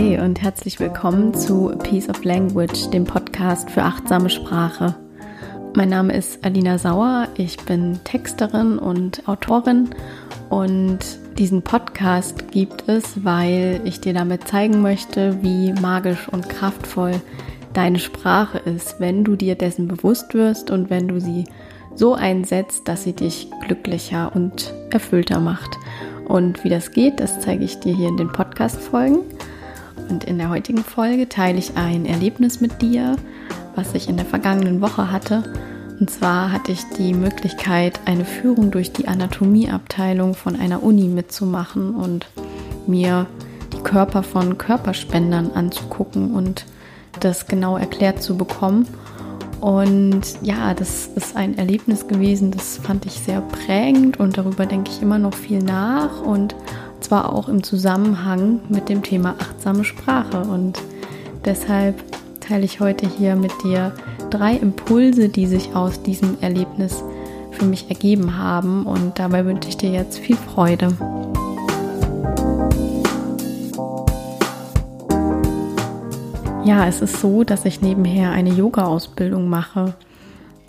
Hi und herzlich willkommen zu Piece of Language, dem Podcast für achtsame Sprache. Mein Name ist Alina Sauer, ich bin Texterin und Autorin und diesen Podcast gibt es, weil ich dir damit zeigen möchte, wie magisch und kraftvoll deine Sprache ist, wenn du dir dessen bewusst wirst und wenn du sie so einsetzt, dass sie dich glücklicher und erfüllter macht. Und wie das geht, das zeige ich dir hier in den Podcast-Folgen. Und in der heutigen Folge teile ich ein Erlebnis mit dir, was ich in der vergangenen Woche hatte. Und zwar hatte ich die Möglichkeit, eine Führung durch die Anatomieabteilung von einer Uni mitzumachen und mir die Körper von Körperspendern anzugucken und das genau erklärt zu bekommen. Und ja, das ist ein Erlebnis gewesen, das fand ich sehr prägend und darüber denke ich immer noch viel nach und zwar auch im Zusammenhang mit dem Thema achtsame Sprache. Und deshalb teile ich heute hier mit dir drei Impulse, die sich aus diesem Erlebnis für mich ergeben haben und dabei wünsche ich dir jetzt viel Freude. Ja, es ist so, dass ich nebenher eine Yoga-Ausbildung mache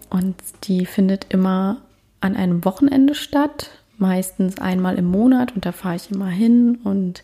und die findet immer an einem Wochenende statt, meistens einmal im Monat und da fahre ich immer hin und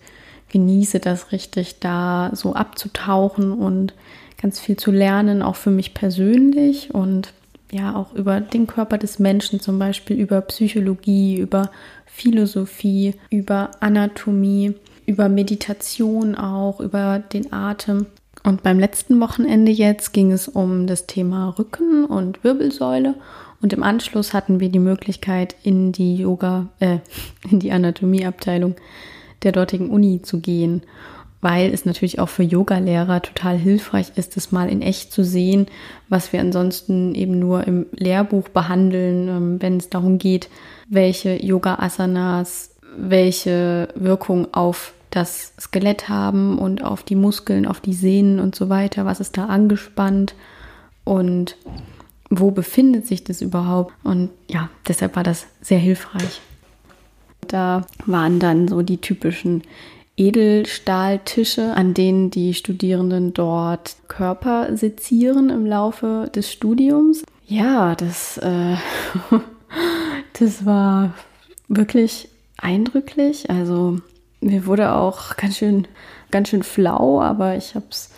genieße das richtig, da so abzutauchen und ganz viel zu lernen, auch für mich persönlich und ja auch über den Körper des Menschen zum Beispiel, über Psychologie, über Philosophie, über Anatomie, über Meditation auch, über den Atem. Und beim letzten Wochenende jetzt ging es um das Thema Rücken und Wirbelsäule. Und im Anschluss hatten wir die Möglichkeit, in die Yoga, äh, in die Anatomieabteilung der dortigen Uni zu gehen, weil es natürlich auch für Yogalehrer total hilfreich ist, es mal in echt zu sehen, was wir ansonsten eben nur im Lehrbuch behandeln, ähm, wenn es darum geht, welche Yoga-Asanas welche Wirkung auf das Skelett haben und auf die Muskeln, auf die Sehnen und so weiter. Was ist da angespannt und wo befindet sich das überhaupt? Und ja, deshalb war das sehr hilfreich. Da waren dann so die typischen Edelstahltische, an denen die Studierenden dort Körper sezieren im Laufe des Studiums. Ja, das, äh, das war wirklich eindrücklich. Also mir wurde auch ganz schön, ganz schön flau, aber ich habe es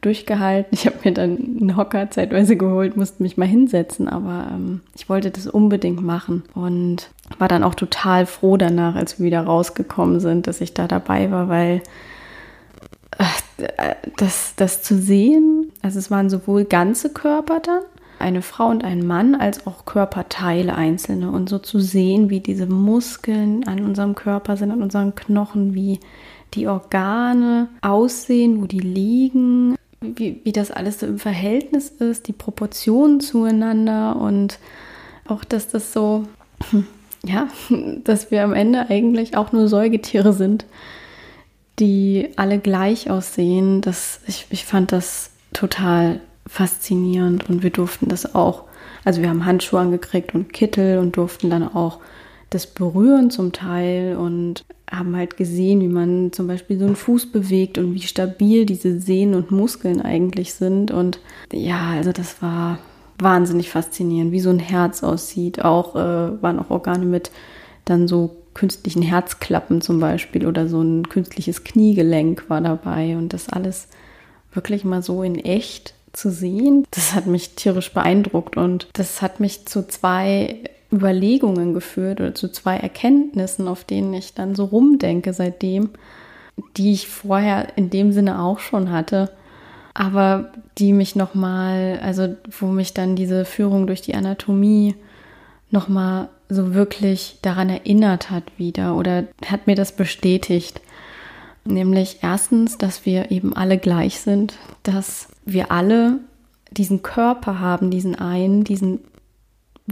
durchgehalten. Ich habe mir dann einen Hocker zeitweise geholt, musste mich mal hinsetzen, aber ähm, ich wollte das unbedingt machen und war dann auch total froh danach, als wir wieder rausgekommen sind, dass ich da dabei war, weil äh, das, das zu sehen, also es waren sowohl ganze Körper dann, eine Frau und ein Mann, als auch Körperteile einzelne und so zu sehen, wie diese Muskeln an unserem Körper sind, an unseren Knochen, wie die Organe aussehen, wo die liegen, wie, wie das alles so im Verhältnis ist, die Proportionen zueinander und auch, dass das so, ja, dass wir am Ende eigentlich auch nur Säugetiere sind, die alle gleich aussehen. Das, ich, ich fand das total faszinierend und wir durften das auch, also wir haben Handschuhe angekriegt und Kittel und durften dann auch das berühren zum Teil und haben halt gesehen, wie man zum Beispiel so einen Fuß bewegt und wie stabil diese Sehnen und Muskeln eigentlich sind. Und ja, also das war wahnsinnig faszinierend, wie so ein Herz aussieht. Auch äh, waren auch Organe mit dann so künstlichen Herzklappen zum Beispiel oder so ein künstliches Kniegelenk war dabei und das alles wirklich mal so in echt zu sehen. Das hat mich tierisch beeindruckt und das hat mich zu zwei Überlegungen geführt oder zu zwei Erkenntnissen, auf denen ich dann so rumdenke seitdem, die ich vorher in dem Sinne auch schon hatte, aber die mich nochmal, also wo mich dann diese Führung durch die Anatomie nochmal so wirklich daran erinnert hat wieder oder hat mir das bestätigt. Nämlich erstens, dass wir eben alle gleich sind, dass wir alle diesen Körper haben, diesen einen, diesen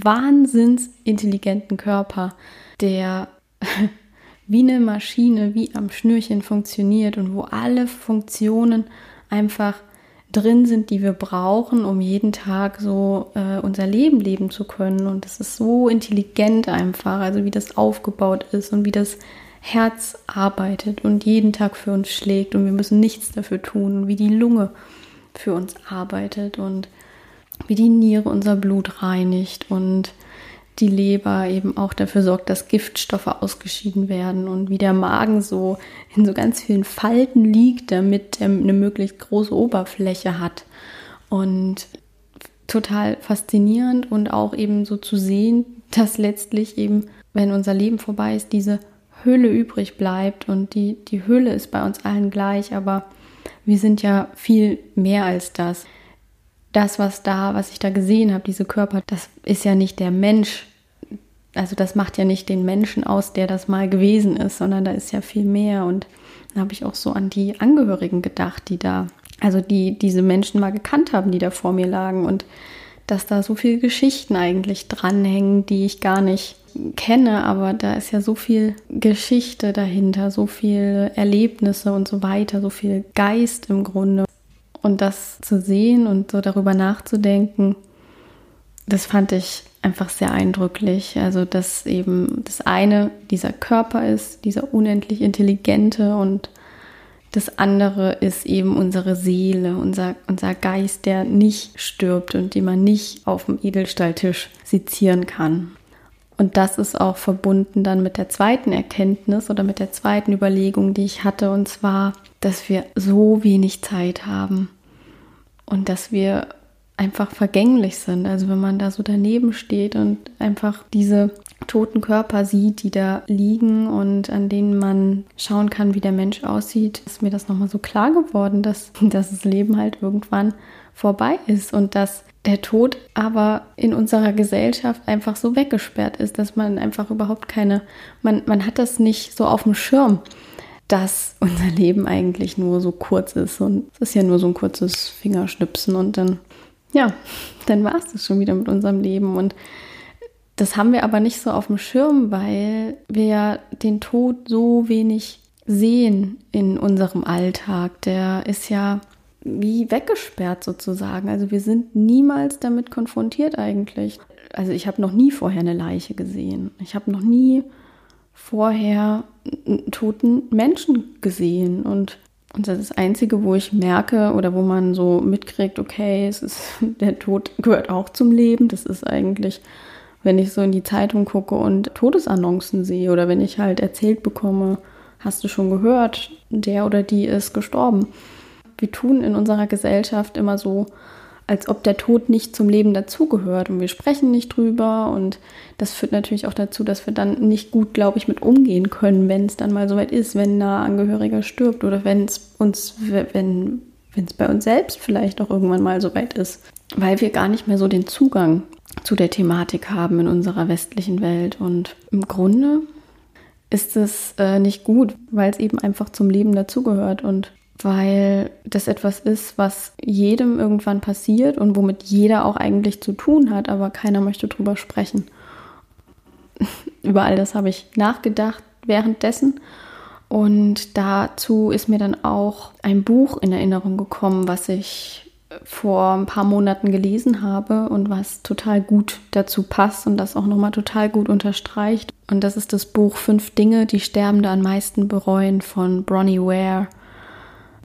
wahnsinns intelligenten Körper, der wie eine Maschine, wie am Schnürchen funktioniert und wo alle Funktionen einfach drin sind, die wir brauchen, um jeden Tag so äh, unser Leben leben zu können. Und das ist so intelligent einfach, also wie das aufgebaut ist und wie das Herz arbeitet und jeden Tag für uns schlägt und wir müssen nichts dafür tun, wie die Lunge für uns arbeitet und wie die Niere unser Blut reinigt und die Leber eben auch dafür sorgt, dass Giftstoffe ausgeschieden werden und wie der Magen so in so ganz vielen Falten liegt, damit er eine möglichst große Oberfläche hat. Und total faszinierend und auch eben so zu sehen, dass letztlich eben, wenn unser Leben vorbei ist, diese Hülle übrig bleibt und die, die Hülle ist bei uns allen gleich, aber wir sind ja viel mehr als das das, was da, was ich da gesehen habe, diese Körper, das ist ja nicht der Mensch. Also das macht ja nicht den Menschen aus, der das mal gewesen ist, sondern da ist ja viel mehr. Und da habe ich auch so an die Angehörigen gedacht, die da, also die diese Menschen mal gekannt haben, die da vor mir lagen. Und dass da so viele Geschichten eigentlich dranhängen, die ich gar nicht kenne, aber da ist ja so viel Geschichte dahinter, so viele Erlebnisse und so weiter, so viel Geist im Grunde. Und das zu sehen und so darüber nachzudenken, das fand ich einfach sehr eindrücklich. Also, dass eben das eine dieser Körper ist, dieser unendlich intelligente und das andere ist eben unsere Seele, unser, unser Geist, der nicht stirbt und den man nicht auf dem Edelstahltisch sezieren kann. Und das ist auch verbunden dann mit der zweiten Erkenntnis oder mit der zweiten Überlegung, die ich hatte, und zwar, dass wir so wenig Zeit haben und dass wir einfach vergänglich sind. Also wenn man da so daneben steht und einfach diese toten Körper sieht, die da liegen und an denen man schauen kann, wie der Mensch aussieht, ist mir das nochmal so klar geworden, dass, dass das Leben halt irgendwann vorbei ist und dass der Tod aber in unserer Gesellschaft einfach so weggesperrt ist, dass man einfach überhaupt keine, man, man hat das nicht so auf dem Schirm dass unser Leben eigentlich nur so kurz ist. Und es ist ja nur so ein kurzes Fingerschnipsen und dann, ja, dann war es das schon wieder mit unserem Leben. Und das haben wir aber nicht so auf dem Schirm, weil wir ja den Tod so wenig sehen in unserem Alltag. Der ist ja wie weggesperrt sozusagen. Also wir sind niemals damit konfrontiert eigentlich. Also ich habe noch nie vorher eine Leiche gesehen. Ich habe noch nie vorher einen toten Menschen gesehen und und das ist das Einzige, wo ich merke oder wo man so mitkriegt, okay, es ist, der Tod gehört auch zum Leben. Das ist eigentlich, wenn ich so in die Zeitung gucke und Todesannoncen sehe oder wenn ich halt erzählt bekomme, hast du schon gehört, der oder die ist gestorben. Wir tun in unserer Gesellschaft immer so, als ob der Tod nicht zum Leben dazugehört und wir sprechen nicht drüber und das führt natürlich auch dazu, dass wir dann nicht gut, glaube ich, mit umgehen können, wenn es dann mal soweit ist, wenn ein Angehöriger stirbt oder wenn es uns, wenn es bei uns selbst vielleicht auch irgendwann mal soweit ist, weil wir gar nicht mehr so den Zugang zu der Thematik haben in unserer westlichen Welt. Und im Grunde ist es äh, nicht gut, weil es eben einfach zum Leben dazugehört. Und weil das etwas ist, was jedem irgendwann passiert und womit jeder auch eigentlich zu tun hat, aber keiner möchte drüber sprechen. Über all das habe ich nachgedacht währenddessen und dazu ist mir dann auch ein Buch in Erinnerung gekommen, was ich vor ein paar Monaten gelesen habe und was total gut dazu passt und das auch nochmal total gut unterstreicht. Und das ist das Buch Fünf Dinge, die Sterbende am meisten bereuen von Bronnie Ware.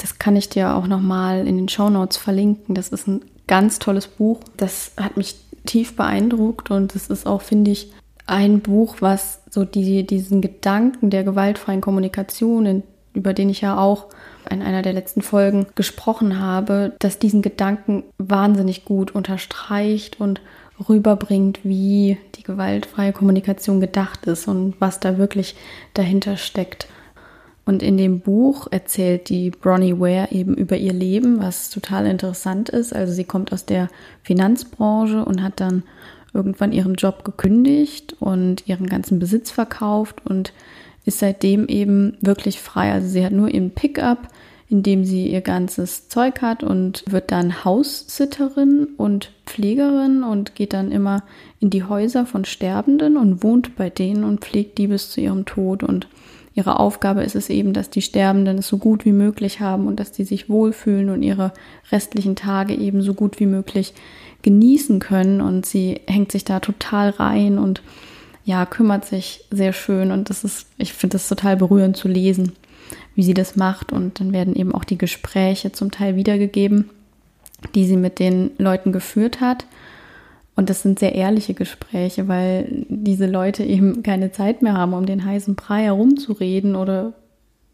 Das kann ich dir auch nochmal in den Show Notes verlinken. Das ist ein ganz tolles Buch. Das hat mich tief beeindruckt und es ist auch, finde ich, ein Buch, was so die, diesen Gedanken der gewaltfreien Kommunikation, über den ich ja auch in einer der letzten Folgen gesprochen habe, dass diesen Gedanken wahnsinnig gut unterstreicht und rüberbringt, wie die gewaltfreie Kommunikation gedacht ist und was da wirklich dahinter steckt. Und in dem Buch erzählt die Bronnie Ware eben über ihr Leben, was total interessant ist. Also sie kommt aus der Finanzbranche und hat dann irgendwann ihren Job gekündigt und ihren ganzen Besitz verkauft und ist seitdem eben wirklich frei. Also sie hat nur ihren Pickup, in dem sie ihr ganzes Zeug hat und wird dann Haussitterin und Pflegerin und geht dann immer in die Häuser von Sterbenden und wohnt bei denen und pflegt die bis zu ihrem Tod und ihre Aufgabe ist es eben, dass die Sterbenden es so gut wie möglich haben und dass die sich wohlfühlen und ihre restlichen Tage eben so gut wie möglich genießen können. Und sie hängt sich da total rein und ja, kümmert sich sehr schön und das ist, ich finde das total berührend zu lesen, wie sie das macht und dann werden eben auch die Gespräche zum Teil wiedergegeben, die sie mit den Leuten geführt hat. Und das sind sehr ehrliche Gespräche, weil diese Leute eben keine Zeit mehr haben, um den heißen Brei herumzureden oder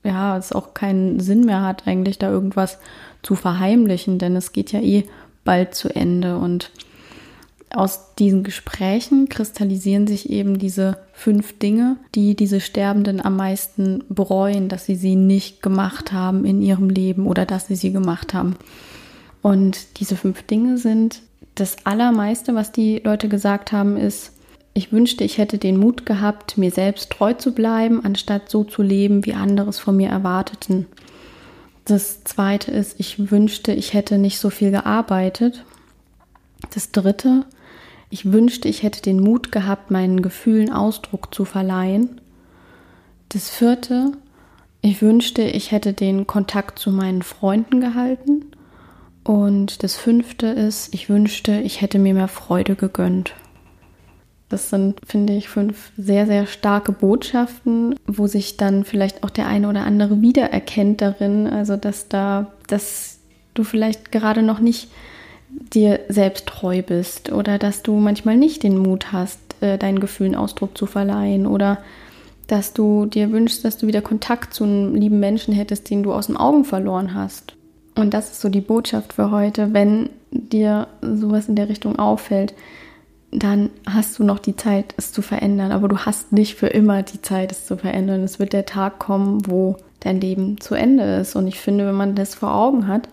ja, es auch keinen Sinn mehr hat, eigentlich da irgendwas zu verheimlichen, denn es geht ja eh bald zu Ende. Und aus diesen Gesprächen kristallisieren sich eben diese fünf Dinge, die diese Sterbenden am meisten bereuen, dass sie sie nicht gemacht haben in ihrem Leben oder dass sie sie gemacht haben. Und diese fünf Dinge sind das Allermeiste, was die Leute gesagt haben, ist, ich wünschte, ich hätte den Mut gehabt, mir selbst treu zu bleiben, anstatt so zu leben, wie andere es von mir erwarteten. Das zweite ist, ich wünschte, ich hätte nicht so viel gearbeitet. Das dritte, ich wünschte, ich hätte den Mut gehabt, meinen Gefühlen Ausdruck zu verleihen. Das vierte, ich wünschte, ich hätte den Kontakt zu meinen Freunden gehalten. Und das fünfte ist, ich wünschte, ich hätte mir mehr Freude gegönnt. Das sind, finde ich, fünf sehr, sehr starke Botschaften, wo sich dann vielleicht auch der eine oder andere wiedererkennt darin. Also, dass da, dass du vielleicht gerade noch nicht dir selbst treu bist oder dass du manchmal nicht den Mut hast, äh, deinen Gefühlen Ausdruck zu verleihen oder dass du dir wünschst, dass du wieder Kontakt zu einem lieben Menschen hättest, den du aus den Augen verloren hast. Und das ist so die Botschaft für heute, wenn dir sowas in der Richtung auffällt dann hast du noch die Zeit, es zu verändern. Aber du hast nicht für immer die Zeit, es zu verändern. Es wird der Tag kommen, wo dein Leben zu Ende ist. Und ich finde, wenn man das vor Augen hat,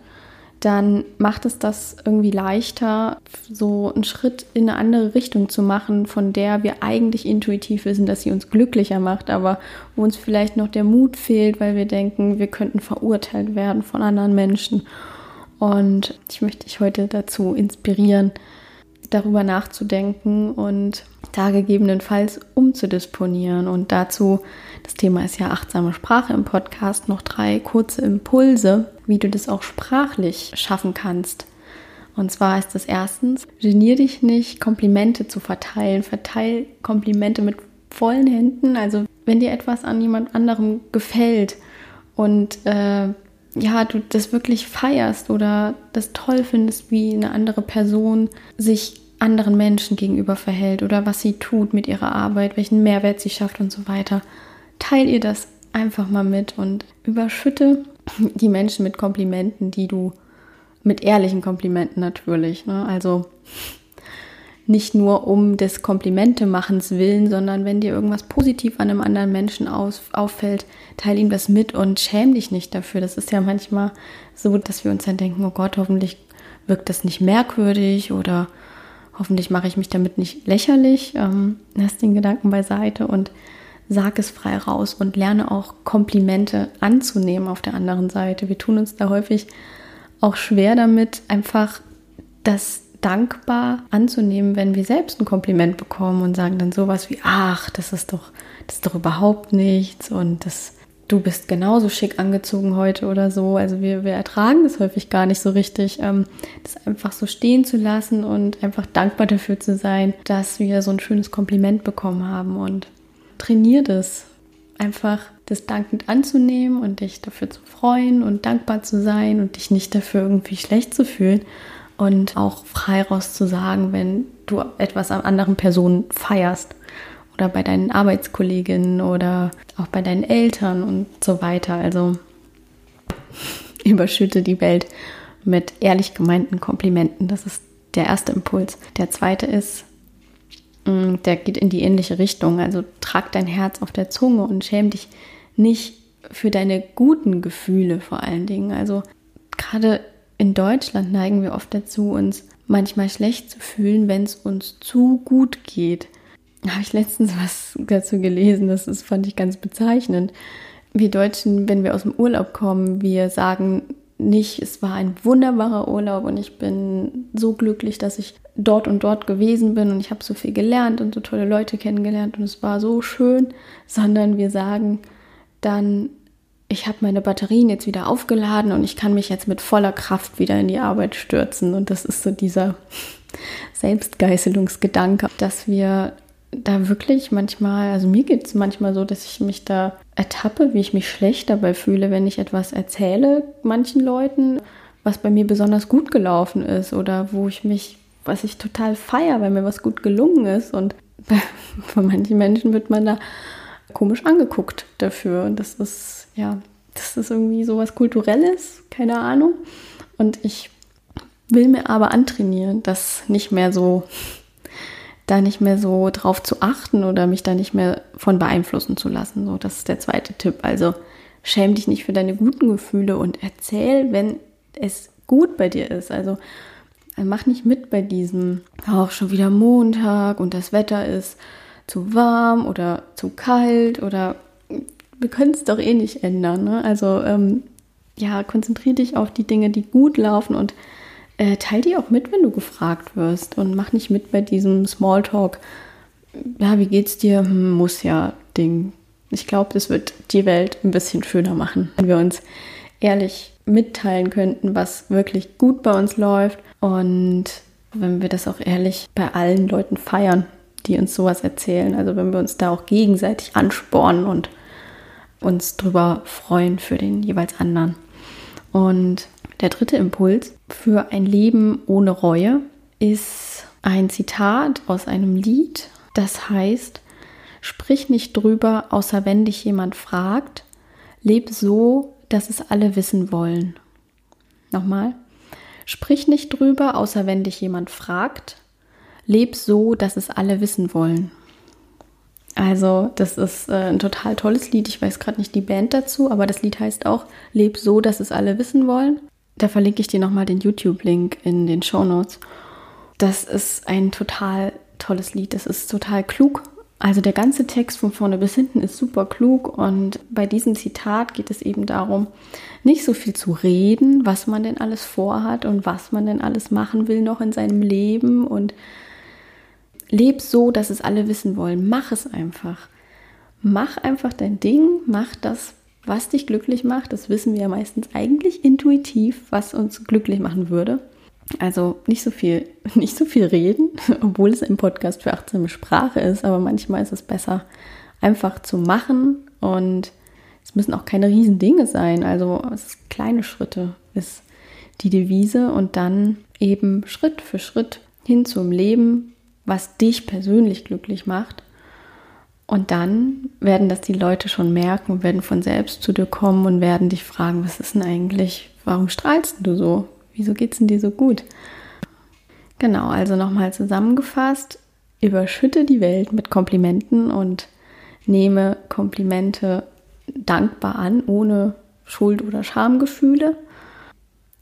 dann macht es das irgendwie leichter, so einen Schritt in eine andere Richtung zu machen, von der wir eigentlich intuitiv wissen, dass sie uns glücklicher macht, aber wo uns vielleicht noch der Mut fehlt, weil wir denken, wir könnten verurteilt werden von anderen Menschen. Und ich möchte dich heute dazu inspirieren, darüber nachzudenken und da gegebenenfalls umzudisponieren. Und dazu, das Thema ist ja achtsame Sprache im Podcast, noch drei kurze Impulse, wie du das auch sprachlich schaffen kannst. Und zwar ist das erstens, genier dich nicht, Komplimente zu verteilen. Verteil Komplimente mit vollen Händen. Also wenn dir etwas an jemand anderem gefällt und äh, ja, du das wirklich feierst oder das toll findest, wie eine andere Person sich anderen Menschen gegenüber verhält oder was sie tut mit ihrer Arbeit, welchen Mehrwert sie schafft und so weiter. Teil ihr das einfach mal mit und überschütte die Menschen mit Komplimenten, die du mit ehrlichen Komplimenten natürlich. Ne? Also nicht nur um des Komplimente-Machens willen, sondern wenn dir irgendwas positiv an einem anderen Menschen aus, auffällt, teile ihm das mit und schäm dich nicht dafür. Das ist ja manchmal so, dass wir uns dann denken, oh Gott, hoffentlich wirkt das nicht merkwürdig oder hoffentlich mache ich mich damit nicht lächerlich. Ähm, lass den Gedanken beiseite und sag es frei raus und lerne auch Komplimente anzunehmen auf der anderen Seite. Wir tun uns da häufig auch schwer damit, einfach das dankbar anzunehmen, wenn wir selbst ein Kompliment bekommen und sagen dann sowas wie, ach, das ist doch, das ist doch überhaupt nichts und das, du bist genauso schick angezogen heute oder so. Also wir, wir ertragen das häufig gar nicht so richtig, ähm, das einfach so stehen zu lassen und einfach dankbar dafür zu sein, dass wir so ein schönes Kompliment bekommen haben und trainier das. Einfach das dankend anzunehmen und dich dafür zu freuen und dankbar zu sein und dich nicht dafür irgendwie schlecht zu fühlen und auch frei raus zu sagen, wenn du etwas an anderen Personen feierst oder bei deinen Arbeitskolleginnen oder auch bei deinen Eltern und so weiter. Also überschütte die Welt mit ehrlich gemeinten Komplimenten. Das ist der erste Impuls. Der zweite ist, der geht in die ähnliche Richtung. Also trag dein Herz auf der Zunge und schäm dich nicht für deine guten Gefühle vor allen Dingen. Also gerade in Deutschland neigen wir oft dazu, uns manchmal schlecht zu fühlen, wenn es uns zu gut geht. Da habe ich letztens was dazu gelesen, das ist, fand ich ganz bezeichnend. Wir Deutschen, wenn wir aus dem Urlaub kommen, wir sagen nicht, es war ein wunderbarer Urlaub und ich bin so glücklich, dass ich dort und dort gewesen bin und ich habe so viel gelernt und so tolle Leute kennengelernt und es war so schön, sondern wir sagen dann, ich habe meine Batterien jetzt wieder aufgeladen und ich kann mich jetzt mit voller Kraft wieder in die Arbeit stürzen. Und das ist so dieser Selbstgeißelungsgedanke, dass wir da wirklich manchmal, also mir geht es manchmal so, dass ich mich da ertappe, wie ich mich schlecht dabei fühle, wenn ich etwas erzähle manchen Leuten, was bei mir besonders gut gelaufen ist oder wo ich mich, was ich total feiere, weil mir was gut gelungen ist. Und von manchen Menschen wird man da komisch angeguckt dafür. Und das ist, ja, das ist irgendwie sowas Kulturelles, keine Ahnung. Und ich will mir aber antrainieren, das nicht mehr so da nicht mehr so drauf zu achten oder mich da nicht mehr von beeinflussen zu lassen. So, das ist der zweite Tipp. Also schäm dich nicht für deine guten Gefühle und erzähl, wenn es gut bei dir ist. Also mach nicht mit bei diesem, auch schon wieder Montag und das Wetter ist zu warm oder zu kalt oder wir können es doch eh nicht ändern. Ne? Also ähm, ja, konzentriere dich auf die Dinge, die gut laufen und äh, teil die auch mit, wenn du gefragt wirst und mach nicht mit bei diesem Smalltalk. Ja, wie geht's dir? Hm, muss ja Ding. Ich glaube, das wird die Welt ein bisschen schöner machen, wenn wir uns ehrlich mitteilen könnten, was wirklich gut bei uns läuft und wenn wir das auch ehrlich bei allen Leuten feiern, die uns sowas erzählen. Also wenn wir uns da auch gegenseitig anspornen und uns drüber freuen für den jeweils anderen. Und der dritte Impuls für ein Leben ohne Reue ist ein Zitat aus einem Lied, das heißt, sprich nicht drüber, außer wenn dich jemand fragt, leb so, dass es alle wissen wollen. Nochmal, sprich nicht drüber, außer wenn dich jemand fragt, leb so, dass es alle wissen wollen. Also, das ist äh, ein total tolles Lied. Ich weiß gerade nicht die Band dazu, aber das Lied heißt auch Leb so, dass es alle wissen wollen. Da verlinke ich dir nochmal den YouTube-Link in den Show Notes. Das ist ein total tolles Lied. Das ist total klug. Also der ganze Text von vorne bis hinten ist super klug und bei diesem Zitat geht es eben darum, nicht so viel zu reden, was man denn alles vorhat und was man denn alles machen will noch in seinem Leben und leb so, dass es alle wissen wollen. Mach es einfach. Mach einfach dein Ding, mach das, was dich glücklich macht. Das wissen wir ja meistens eigentlich intuitiv, was uns glücklich machen würde. Also nicht so viel, nicht so viel reden, obwohl es ein Podcast für achtsame Sprache ist, aber manchmal ist es besser, einfach zu machen und es müssen auch keine riesen Dinge sein. Also kleine Schritte ist die Devise und dann eben Schritt für Schritt hin zum Leben, was dich persönlich glücklich macht und dann werden das die Leute schon merken und werden von selbst zu dir kommen und werden dich fragen, was ist denn eigentlich, warum strahlst du so? Wieso geht es denn dir so gut? Genau, also nochmal zusammengefasst, überschütte die Welt mit Komplimenten und nehme Komplimente dankbar an, ohne Schuld- oder Schamgefühle.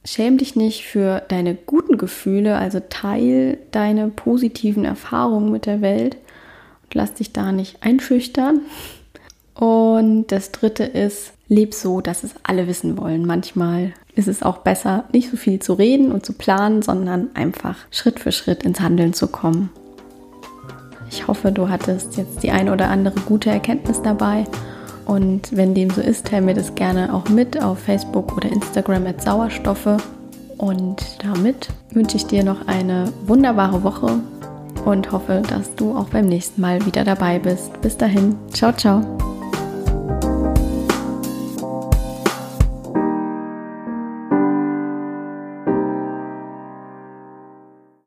Schäm dich nicht für deine guten Gefühle, also teil deine positiven Erfahrungen mit der Welt lass dich da nicht einschüchtern. Und das dritte ist, leb so, dass es alle wissen wollen. Manchmal ist es auch besser, nicht so viel zu reden und zu planen, sondern einfach Schritt für Schritt ins Handeln zu kommen. Ich hoffe, du hattest jetzt die eine oder andere gute Erkenntnis dabei. Und wenn dem so ist, teile mir das gerne auch mit auf Facebook oder Instagram at Sauerstoffe. Und damit wünsche ich dir noch eine wunderbare Woche und hoffe, dass du auch beim nächsten Mal wieder dabei bist. Bis dahin, ciao, ciao.